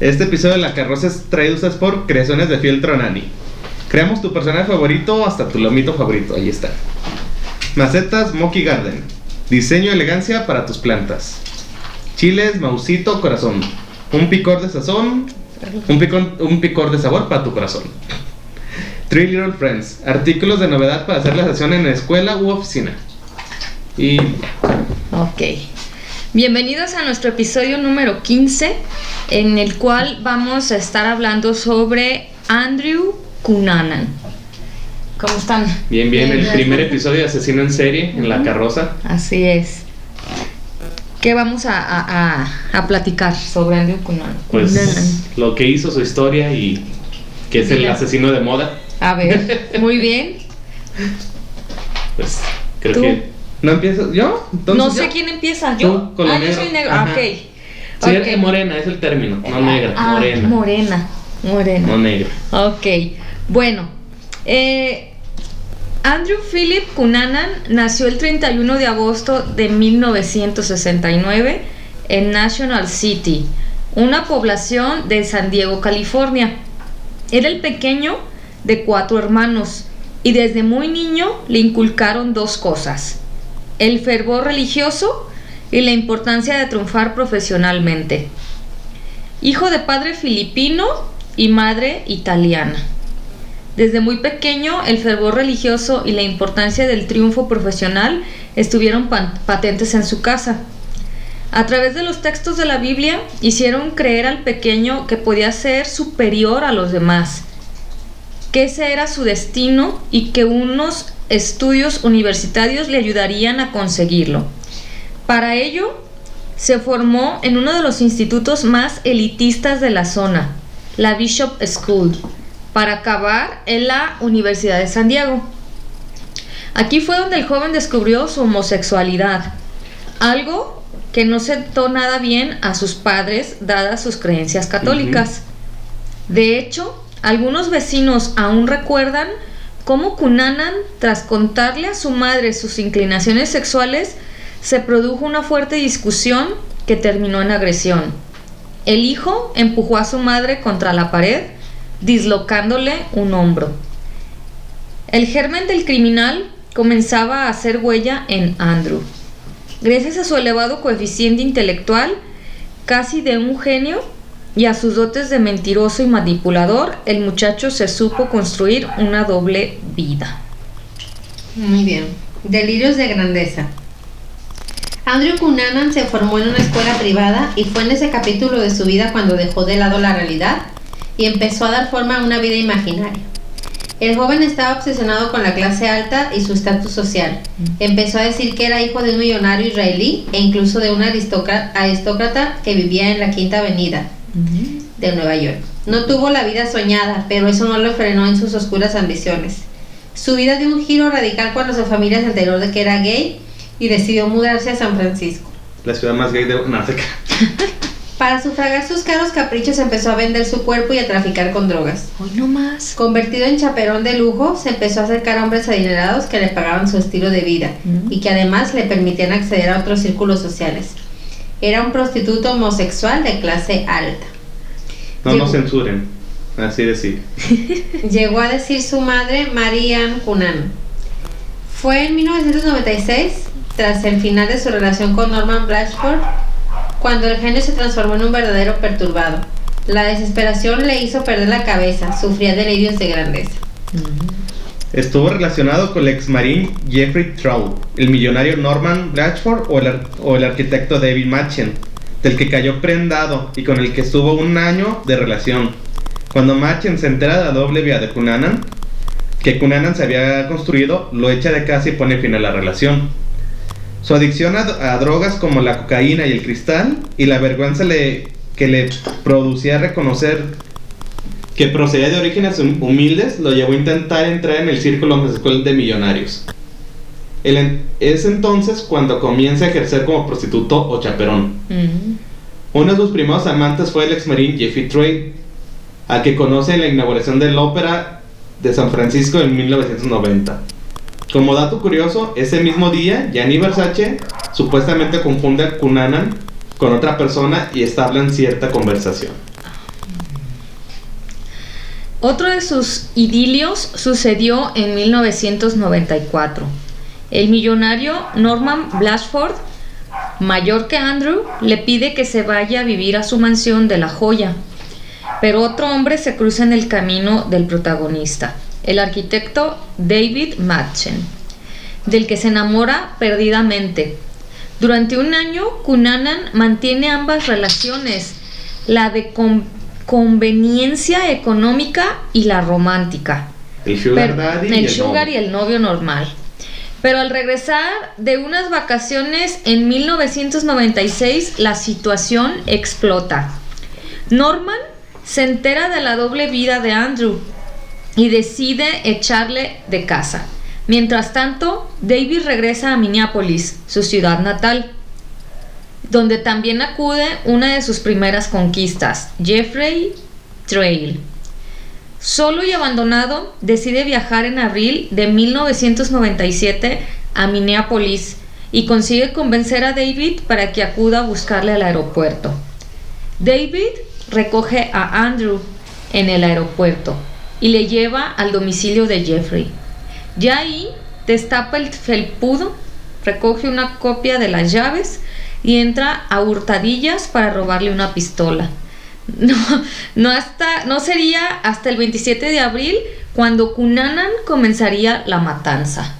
Este episodio de La Carroza es traído ustedes por Creaciones de Fieltro Nani. Creamos tu personaje favorito hasta tu lomito favorito. Ahí está. Macetas Monkey Garden. Diseño elegancia para tus plantas. Chiles Mausito Corazón. Un picor de sazón. Un picor de sabor para tu corazón. Three Little Friends. Artículos de novedad para hacer la sesión en la escuela u oficina. Y Ok. Bienvenidos a nuestro episodio número 15, en el cual vamos a estar hablando sobre Andrew Cunanan. ¿Cómo están? bien, bien, el primer episodio de Asesino en Serie en La Carroza. Así es. ¿Qué vamos a, a- a- a platicar sobre Andrew Cunanan? Pues Cunanan. lo que hizo su historia y que es el asesino de moda. A ver, muy bien. Pues creo Tú. que. ¿No empiezas? ¿Yo? Entonces, no sé yo. quién empieza. Yo. con ah, yo negro. soy negro. Ah, ok. Sí, Ok. es morena, es el término. No Ah, negra, ah, morena. Morena. Morena. No negra. Ok, bueno. eh, Andrew Philip Cunanan nació el 31 de agosto de 1969 en National City, una población de San Diego, California. Era el pequeño de cuatro hermanos y desde muy niño le inculcaron dos cosas, el fervor religioso y la importancia de triunfar profesionalmente. Hijo de padre filipino y madre italiana. Desde muy pequeño, el fervor religioso y la importancia del triunfo profesional estuvieron patentes en su casa. A través de los textos de la Biblia, hicieron creer al pequeño que podía ser superior a los demás, que ese era su destino y que unos estudios universitarios le ayudarían a conseguirlo. Para ello, se formó en uno de los institutos más elitistas de la zona, la Bishop School, para acabar en la Universidad de San Diego. Aquí fue donde el joven descubrió su homosexualidad, algo que no sentó nada bien a sus padres dadas sus creencias católicas. De hecho, algunos vecinos aún recuerdan cómo Cunanan, tras contarle a su madre sus inclinaciones sexuales, se produjo una fuerte discusión que terminó en agresión. El hijo empujó a su madre contra la pared, dislocándole un hombro. El germen del criminal comenzaba a hacer huella en Andrew. Gracias a su elevado coeficiente intelectual, casi de un genio, y a sus dotes de mentiroso y manipulador, el muchacho se supo construir una doble vida. Muy bien. Delirios de grandeza. Andrew Cunanan se formó en una escuela privada y fue en ese capítulo de su vida cuando dejó de lado la realidad y empezó a dar forma a una vida imaginaria. El joven estaba obsesionado con la clase alta y su estatus social. Empezó a decir que era hijo de un millonario israelí e incluso de un aristócrata, que vivía en la Quinta Avenida de Nueva York. No tuvo la vida soñada, pero eso no lo frenó en sus oscuras ambiciones. Su vida dio un giro radical cuando su familia se enteró de que era gay y decidió mudarse a San Francisco. La ciudad más gay de. No, se ca- Para sufragar sus caros caprichos empezó a vender su cuerpo y a traficar con drogas. Hoy no más. Convertido en chaperón de lujo, se empezó a acercar a hombres adinerados que le pagaban su estilo de vida Mm. y que además le permitían acceder a otros círculos sociales. Era un prostituto homosexual de clase alta. No Llegó- nos censuren. Así decir. Llegó a decir su madre, Marianne Cunan. Fue en 1996, tras el final de su relación con Norman Blatchford, cuando el genio se transformó en un verdadero perturbado. La desesperación le hizo perder la cabeza, sufría delirios de grandeza. Estuvo relacionado con el ex marín Jeffrey Trout, el millonario Norman Blatchford o el, arquitecto David Machen, del que cayó prendado y con el que estuvo un año de relación. Cuando Machen se entera de la doble vía de Cunanan, que Cunanan se había construido, lo echa de casa y pone fin a la relación. Su adicción a, drogas como la cocaína y el cristal y la vergüenza que le producía reconocer que procedía de orígenes hum- humildes, lo llevó a intentar entrar en el círculo homosexual de millonarios. El es entonces cuando comienza a ejercer como prostituto o chaperón. Uno de sus primeros amantes fue el ex marín Jeffrey Trey, a que conoce en la inauguración de la ópera de San Francisco en 1990. Como dato curioso, ese mismo día, Gianni Versace supuestamente confunde a Cunanan con otra persona y establecen cierta conversación. Otro de sus idilios sucedió en 1994. El millonario Norman Blatchford, mayor que Andrew, le pide que se vaya a vivir a su mansión de La Joya. Pero otro hombre se cruza en el camino del protagonista, el arquitecto David Madsen, del que se enamora perdidamente. Durante un año, Cunanan mantiene ambas relaciones, la de conveniencia económica y la romántica. El sugar daddy el y el sugar novio. y el novio normal. Pero al regresar de unas vacaciones en 1996, la situación explota. Norman se entera de la doble vida de Andrew y decide echarle de casa. Mientras tanto, David regresa a Minneapolis, su ciudad natal, donde también acude una de sus primeras conquistas, Jeffrey Trail. Solo y abandonado, decide viajar en abril de 1997 a Minneapolis y consigue convencer a David para que acuda a buscarle al aeropuerto. David recoge a Andrew en el aeropuerto y le lleva al domicilio de Jeffrey. Ya ahí destapa el felpudo, recoge una copia de las llaves y entra a hurtadillas para robarle una pistola. No, no, hasta, no sería hasta el 27 de abril cuando Cunanan comenzaría la matanza.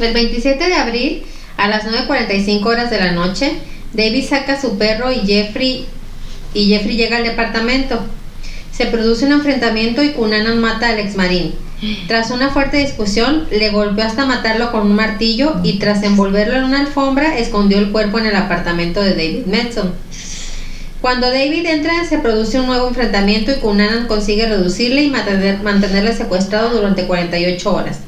El 27 de abril, a las 9.45 horas de la noche, David saca su perro y Jeffrey, y Jeffrey llega al departamento. Se produce un enfrentamiento y Cunanan mata al exmarín. Tras una fuerte discusión, le golpeó hasta matarlo con un martillo y tras envolverlo en una alfombra, escondió el cuerpo en el apartamento de David Manson. Cuando David entra, se produce un nuevo enfrentamiento y Cunanan consigue reducirle y mantener- mantenerle secuestrado durante 48 horas.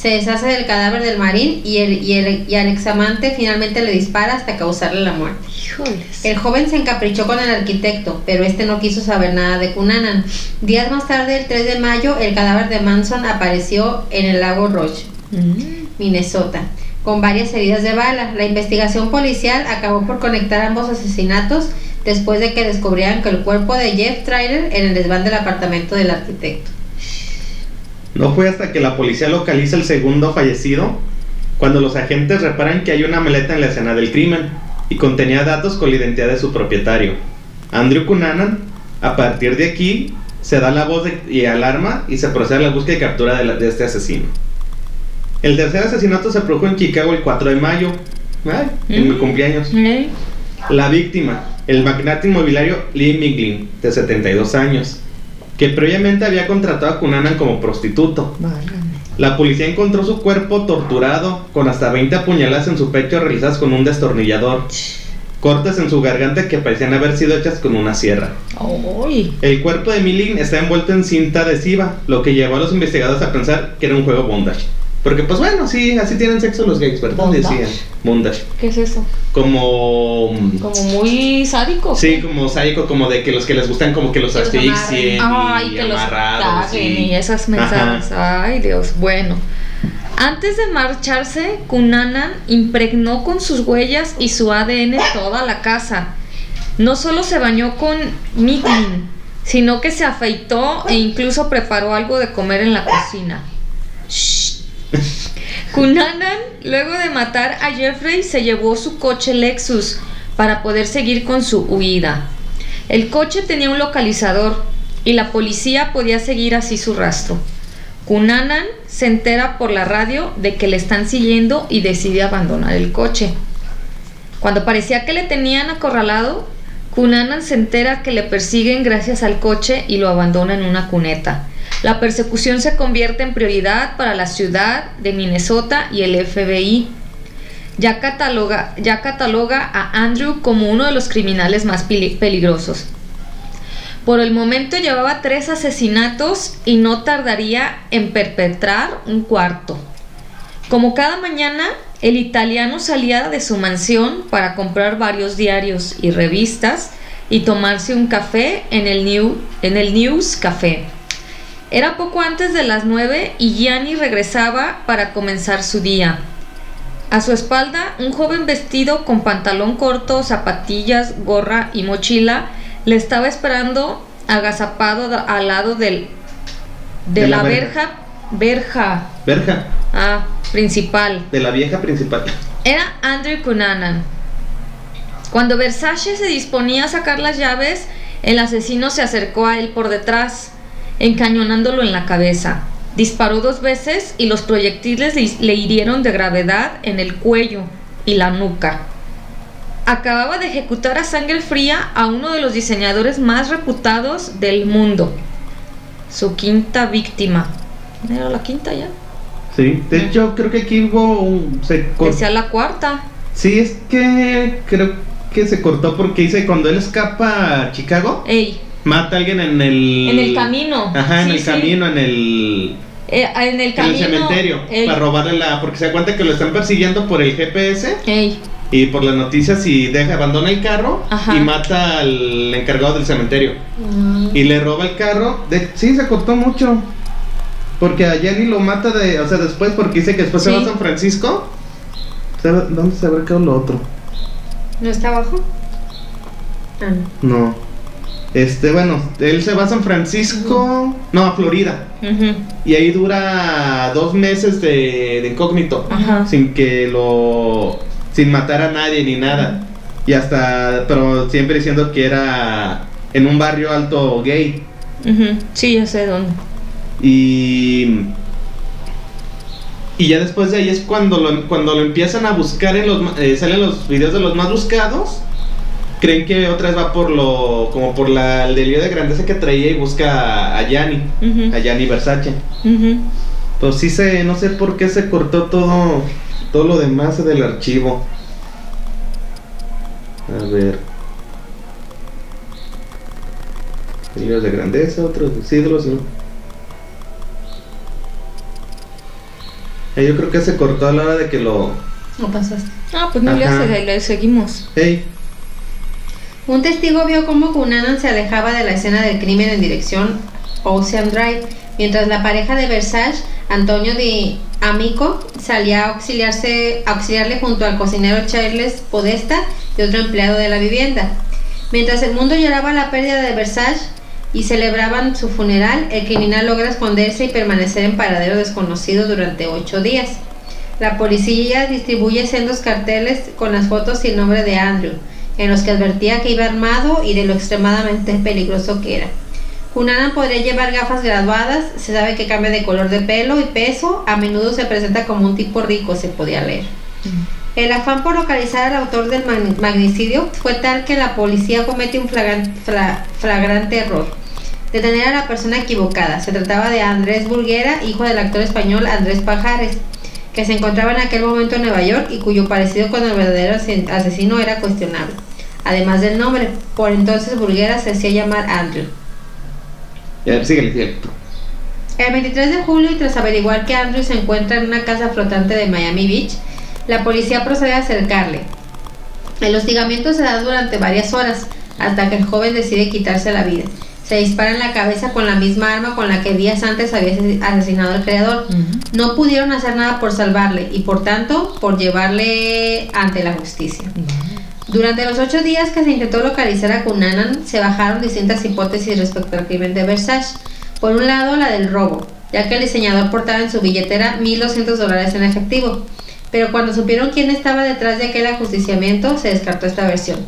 Se deshace del cadáver del marín y, el, y, el- y al examante finalmente le dispara hasta causarle la muerte. Híjoles. El joven se encaprichó con el arquitecto, pero este no quiso saber nada de Cunanan. Días más tarde, el 3 de mayo, el cadáver de Manson apareció en el lago Roche, Mm. Minnesota, con varias heridas de bala. La investigación policial acabó por conectar ambos asesinatos después de que descubrieran que el cuerpo de Jeff Trailer en el desván del apartamento del arquitecto. No fue hasta que la policía localiza el segundo fallecido cuando los agentes reparan que hay una maleta en la escena del crimen y contenía datos con la identidad de su propietario. Andrew Cunanan, a partir de aquí, se da la voz de- y alarma y se procede a la búsqueda y captura de, la- de este asesino. El tercer asesinato se produjo en Chicago el 4 de mayo, ay, en mi Mm. cumpleaños. ¿Eh? La víctima, el magnate inmobiliario Lee Miglin, de 72 años, que previamente había contratado a Cunanan como prostituto. La policía encontró su cuerpo torturado, con hasta 20 apuñaladas en su pecho realizadas con un destornillador, cortes en su garganta que parecían haber sido hechas con una sierra. El cuerpo de Milling está envuelto en cinta adhesiva, lo que llevó a los investigadores a pensar que era un juego bondage. Porque pues bueno, sí, así tienen sexo los gays, ¿verdad? ¿Bondage? Decían, bondage. ¿Qué es eso? Como... Como muy sádico. Sí, como sádico, como de que los que les gustan como que los los asfixien Ay, y que los amarrados caguen y- y esas mensajes. Ay, Dios, bueno. Antes de marcharse, Cunanan impregnó con sus huellas y su ADN toda la casa. No solo se bañó con Miglin, sino que se afeitó e incluso preparó algo de comer en la cocina. Shh. Cunanan, luego de matar a Jeffrey, se llevó su coche Lexus para poder seguir con su huida. El coche tenía un localizador y la policía podía seguir así su rastro. Cunanan se entera por la radio de que le están siguiendo y decide abandonar el coche. Cuando parecía que le tenían acorralado, Cunanan se entera que le persiguen gracias al coche y lo abandona en una cuneta. La persecución se convierte en prioridad para la ciudad de Minnesota y el FBI. Ya cataloga, ya cataloga a Andrew como uno de los criminales más peli- peligrosos. Por el momento llevaba tres asesinatos y no tardaría en perpetrar un cuarto. Como cada mañana, el italiano salía de su mansión para comprar varios diarios y revistas y tomarse un café en el, New, en el News Café. Era poco antes de las nueve y Gianni regresaba para comenzar su día. A su espalda, un joven vestido con pantalón corto, zapatillas, gorra y mochila le estaba esperando agazapado al lado del, de, De la, la verja, verja, Verja, ah, principal. de la vieja principal. Era Andrew Cunanan. Cuando Versace se disponía a sacar las llaves, el asesino se acercó a él por detrás, encañonándolo en la cabeza. Disparó dos veces y los proyectiles le- hirieron de gravedad en el cuello y la nuca. Acababa de ejecutar a sangre fría a uno de los diseñadores más reputados del mundo. Su quinta víctima. ¿Era la quinta ya? Sí, de hecho creo que aquí hubo un... Se cor- Decía la cuarta. Sí, es que creo que se cortó porque dice cuando él escapa a Chicago, Ey, mata a alguien en el... En el camino. Ajá, en Sí, el sí. camino, en el... Eh, en el En el camino. cementerio, Ey, para robarle la... Porque se da cuenta que lo están persiguiendo por el GPS ey, y por las noticias y deja, abandona el carro Ajá. y mata al encargado del cementerio. Mm. Y le roba el carro. De, sí, se cortó mucho. Porque a Jenny lo mata de, o sea, después porque dice que después se va a San Francisco. ¿Sabe- ¿Dónde se habrá quedado lo otro? ¿No está abajo? Ah, no. No. Este, bueno, él se va a San Francisco, no, a Florida. Y ahí dura dos meses de, de incógnito. Sin que lo. Sin matar a nadie ni nada. Y hasta. Pero siempre diciendo que era en un barrio alto gay. ujú, Sí, ya sé dónde. Y. Y ya después de ahí es cuando lo, cuando lo empiezan a buscar en los. eh, salen los videos de los más buscados. Creen que otra vez va por lo. como por la, el delirio de grandeza que traía y busca a Yanni. A Yanni Versace. ujú. Pues sí se. no sé por qué se cortó todo. todo lo demás del archivo. A ver. Delirios de grandeza, otros siglos, ¿no? Eh, yo creo que se cortó a la hora de que lo. No pasaste. Ah, pues no hace, le seguimos. Ey, Un testigo vio cómo Cunanan se alejaba de la escena del crimen en dirección Ocean Drive, mientras la pareja de Versace, Antonio Di Amico, salía a auxiliarle junto al cocinero Charles Podesta y otro empleado de la vivienda. Mientras el mundo lloraba la pérdida de Versace y celebraban su funeral, el criminal logra esconderse y permanecer en paradero desconocido durante ocho días. La policía distribuye sendos carteles con las fotos y el nombre de Andrew, en los que advertía que iba armado y de lo extremadamente peligroso que era. Cunanan podría llevar gafas graduadas, se sabe que cambia de color de pelo y peso, a menudo se presenta como un tipo rico, se podía leer. El afán por localizar al autor del mag- magnicidio fue tal que la policía comete un flagrante error. Detener a la persona equivocada. Se trataba de Andrés Burguera, hijo del actor español Andrés Pajares, que se encontraba en aquel momento en Nueva York y cuyo parecido con el verdadero ase- asesino era cuestionable. Además del nombre, por entonces Burguera se hacía llamar Andrew. ya, síguele, síguele. El 23 de julio, y tras averiguar que Andrew se encuentra en una casa flotante de Miami Beach, la policía procede a acercarle. El hostigamiento se da durante varias horas, hasta que el joven decide quitarse la vida. Se dispara en la cabeza con la misma arma con la que días antes había ase- asesinado al creador. No pudieron hacer nada por salvarle y por tanto por llevarle ante la justicia. Durante los ocho días que se intentó localizar a Cunanan, se bajaron distintas hipótesis respecto al crimen de Versace. Por un lado, la del robo, ya que el diseñador portaba en su billetera 1.200 dólares en efectivo. Pero cuando supieron quién estaba detrás de aquel ajusticiamiento, se descartó esta versión.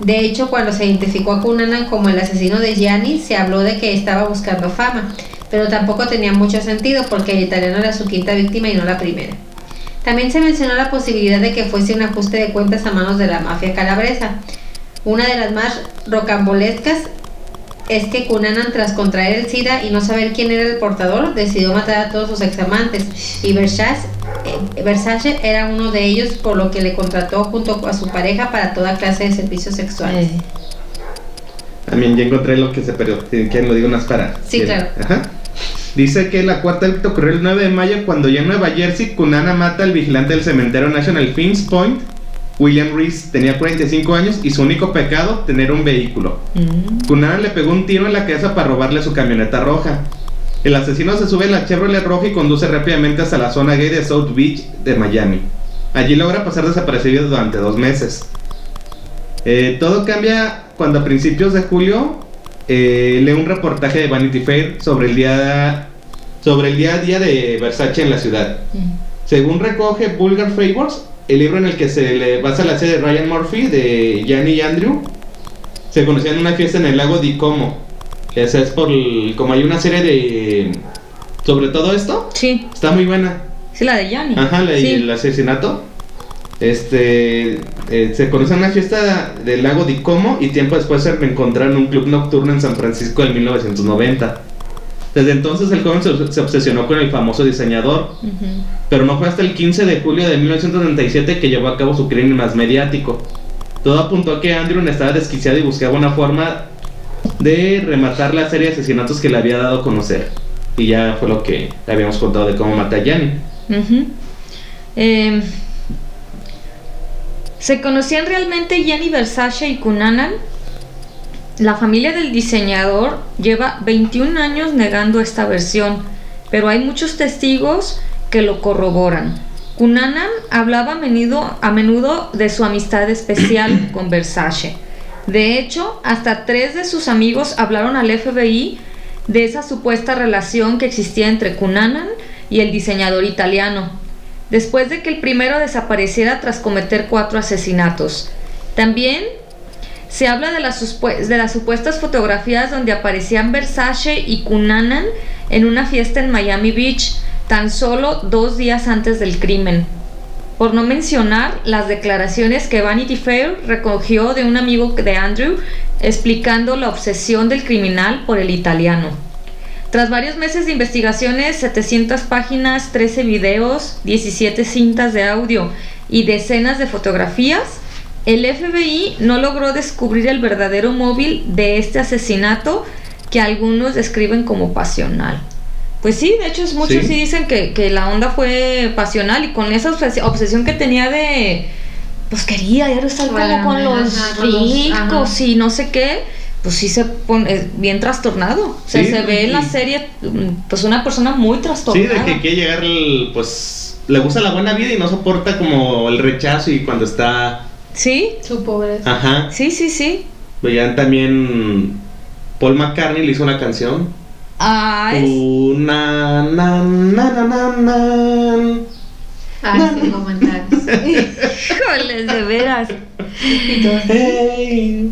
De hecho, cuando se identificó a Cunanan como el asesino de Gianni, se habló de que estaba buscando fama, pero tampoco tenía mucho sentido porque el italiano era su quinta víctima y no la primera. También se mencionó la posibilidad de que fuese un ajuste de cuentas a manos de la mafia calabresa. Una de las más rocambolescas es que Cunanan, tras contraer el SIDA y no saber quién era el portador, decidió matar a todos sus examantes. Y Versace, eh, Versace era uno de ellos, por lo que le contrató junto a su pareja para toda clase de servicios sexuales. Eh, También ya encontré lo que se perdió. ¿Quieren lo digo unas para? Sí, claro. Ajá. Dice que la cuarta ocurrió el 9 de mayo cuando ya en Nueva Jersey Kunana mata al vigilante del cementerio National Finns Point. William Reese tenía 45 años y su único pecado, tener un vehículo. mm, le pegó un tiro en la cabeza para robarle su camioneta roja. El asesino se sube a la Chevrolet roja y conduce rápidamente hasta la zona gay de South Beach de Miami. Allí logra pasar desapercibido durante dos meses. Eh, todo cambia cuando a principios de julio eh, lee un reportaje de Vanity Fair sobre el día sobre el día a día de Versace en la ciudad. Según recoge Vulgar Favors, el libro en el que se le basa la serie de Ryan Murphy de Gianni y Andrew, se conocían en una fiesta en el lago Di Como. Esa es por el- como hay una serie de sobre todo esto, Sí, está muy buena. sí, la de Yanni. Ajá, la- sí. el asesinato. Este eh, se conoce en una fiesta del lago Di Como y tiempo después se reencontraron en un club nocturno en San Francisco en 1990. Desde entonces el joven se, se obsesionó con el famoso diseñador, pero no fue hasta el 15 de julio de 1937 que llevó a cabo su crimen más mediático. Todo apuntó a que Andrew estaba desquiciado y buscaba una forma de rematar la serie de asesinatos que le había dado a conocer. Y ya fue lo que le habíamos contado de cómo mata a. Ujú. Eh, ¿Se conocían realmente Gianni Versace y Cunanan? La familia del diseñador lleva 21 años negando esta versión, pero hay muchos testigos que lo corroboran. Cunanan hablaba a menudo, a menudo de su amistad especial con Versace. De hecho, hasta tres de sus amigos hablaron al FBI de esa supuesta relación que existía entre Cunanan y el diseñador italiano, después de que el primero desapareciera tras cometer cuatro asesinatos. También se habla de las, supuestas fotografías donde aparecían Versace y Cunanan en una fiesta en Miami Beach, tan solo dos días antes del crimen. Por no mencionar las declaraciones que Vanity Fair recogió de un amigo de Andrew explicando la obsesión del criminal por el italiano. Tras varios meses de investigaciones, 700 páginas, 13 videos, 17 cintas de audio y decenas de fotografías, el FBI no logró descubrir el verdadero móvil de este asesinato que algunos describen como pasional. Pues sí, de hecho muchos Sí. sí, dicen que, que la onda fue pasional y con esa obses- obsesión que tenía de, pues quería ya estar como Bueno, con los ajá, con los- ricos y no sé qué, pues sí se pone eh, bien trastornado. O sea, Sí, se ve en la serie pues una persona muy Sí, trastornada. de que quiere llegar, el- pues, le gusta la buena vida y no soporta como el rechazo y cuando está, Sí, Su pobreza. ajá. sí, sí, sí. Veían también, Paul McCartney le hizo una canción. Ah, es- Una, na, na, na, na, na. Ah, sin comentarios. híjoles, de veras. Y todo. Hey.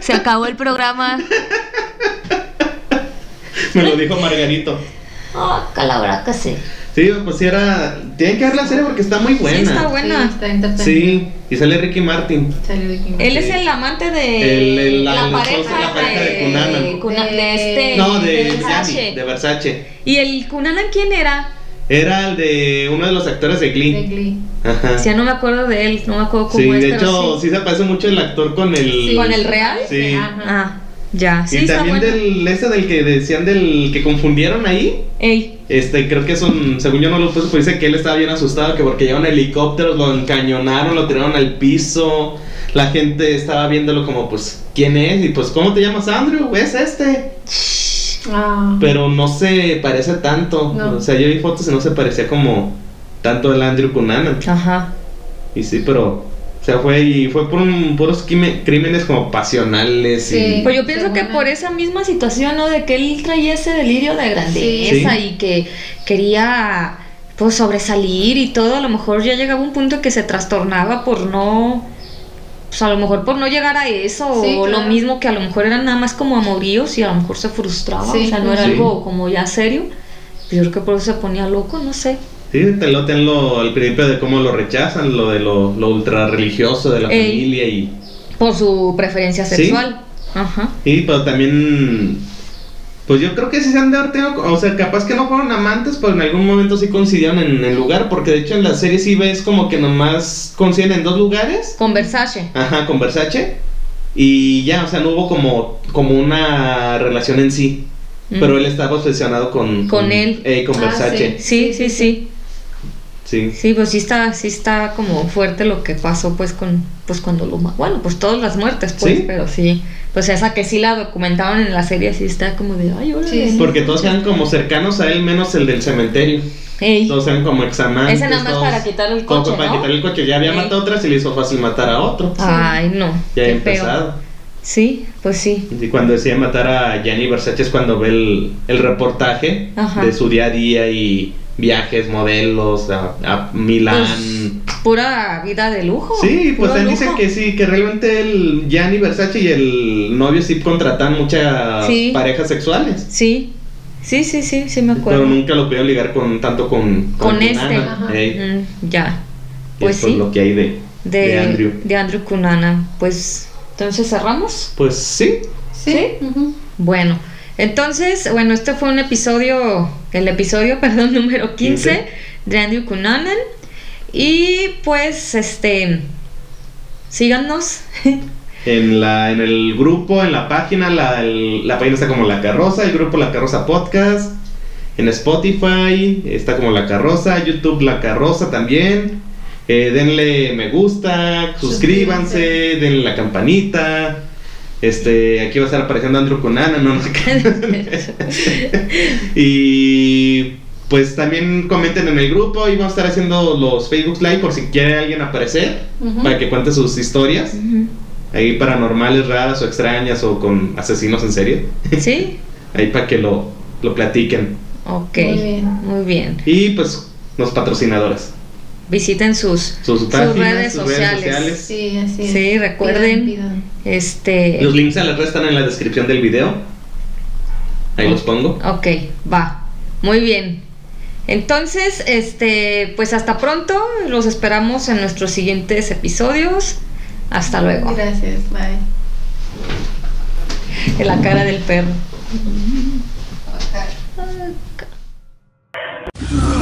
Se acabó el programa. Me lo dijo Margarito. Ah, calabra que sí. Sí, pues sí era. Tienen que ver la serie porque está muy buena. Sí, está Sí, buena. está entretenida. Sí, y sale Ricky Martin. Salió Ricky Él Sí. es el amante de El- el- la, el pareja de la pareja de Cunanan. Cuna- de este No, de Versace. Gianni, de Versace. ¿Y el Cunanan quién era? Era el de uno de los actores de de Glee. Glee. Ajá. Si ya no me acuerdo de él, no me acuerdo cómo Sí, es, de pero hecho, sí. sí. se parece mucho el actor con el. Sí. ¿Con el real? Sí. Ajá. Ah, ya, sí y está también bueno. del ese del que decían del que confundieron ahí. Ey, Este, creo que son, según yo no lo puse, pues dice que él estaba bien asustado, que porque llegaron helicópteros, lo encañonaron, lo tiraron al piso. La gente estaba viéndolo como, pues, ¿quién es? Y pues, ¿cómo te llamas, Andrew? Es este. Ah. Pero no se parece tanto. No. O sea, yo vi fotos y no se parecía como tanto el Andrew Cunanan. ajá. Y sí, pero. O sea, fue y fue por un, puros crímenes como pasionales Sí. y. Pues yo pienso que por esa misma situación, ¿no? De que él traía ese delirio de grandeza Sí. y que quería pues sobresalir y todo, a lo mejor ya llegaba un punto que se trastornaba por no pues a lo mejor por no llegar a eso Sí, o lo mismo que a lo mejor eran nada más como amoríos y a lo mejor se frustraba, Sí, o sea, no era sí. algo como ya serio. Yo creo que por eso se ponía loco, no sé. Sí, te lo tenlo al principio de cómo lo rechazan, lo de lo, lo ultra religioso de la Ey. familia y. Por su preferencia Sí. sexual. Ajá. Y pero también. Pues yo creo que sí se han de haber tenido. O sea, capaz que no fueron amantes, pero en algún momento sí coincidieron en el lugar. Porque de hecho en la serie sí ves como que nomás coinciden en dos lugares. Con Versace. Ajá, con Versace. Y ya, o sea, no hubo como, como una relación en sí. Pero Mm. él estaba obsesionado con. Con él. eh, con Ah, Versace. Sí, sí, sí. Sí. Sí, pues sí está, sí está como fuerte lo que pasó pues con, pues cuando lo ma- bueno, pues todas las muertes, pues, Sí. pero sí, pues esa que sí la documentaban en la serie sí está como de ay, órale. Sí, sí. Porque todos eran como cercanos a él, menos el del cementerio. Ey, Todos eran como examantes. Ese nada más todos- para quitar el coche, para ¿no? quitar el coche. Ya había Ey. matado a otras y le hizo fácil matar a otro. Ay, no. ya había feo. empezado. Sí, pues sí. Y cuando decía matar a Gianni Versace es cuando ve el, el reportaje Ajá. de su día a día y viajes, modelos a, a Milán. Pues, pura vida de lujo. sí, pues él dice que sí, que realmente el Gianni Versace y el novio sí contratan muchas Sí. parejas sexuales. Sí, sí, sí, sí, sí me acuerdo. Pero nunca lo pudieron ligar con tanto con, Con este. Cunanan. Ajá. Mm, ya. Pues eso es sí. lo que hay de, De, de Andrew. de Andrew Cunanan. Pues, entonces cerramos. Pues sí, Sí. Bueno, entonces, bueno, este fue un episodio, el episodio, perdón, número 15 15. de Andrew Cunanan. Y pues, este, síganos. En, la, en el grupo, en la página, la, el- la página está como La Carroza, el grupo La Carroza Podcast. En Spotify está como La Carroza, YouTube La Carroza también. Eh, denle me gusta, suscríbanse, Suscríbanse. denle la campanita. Este, aquí va a estar apareciendo Andrew con Ana, no, no y pues también comenten en el grupo y vamos a estar haciendo los Facebook Live por si quiere alguien aparecer para que cuente sus historias ahí paranormales, raras o extrañas o con asesinos en serie. ¿Sí? Ahí para que lo, lo platiquen. Ok. Muy bien. Muy bien. Y pues los patrocinadores. Visiten sus, Sus páginas, redes sus redes sociales. sociales. Sí, así es. Sí, recuerden. Pidan, pidan. Este. Los links a las redes están en la descripción del video. Ahí los pongo. Ok, va. Muy bien. Entonces, este, pues hasta pronto. Los esperamos en nuestros siguientes episodios. Hasta luego. Gracias, bye. En la cara del perro. Okay.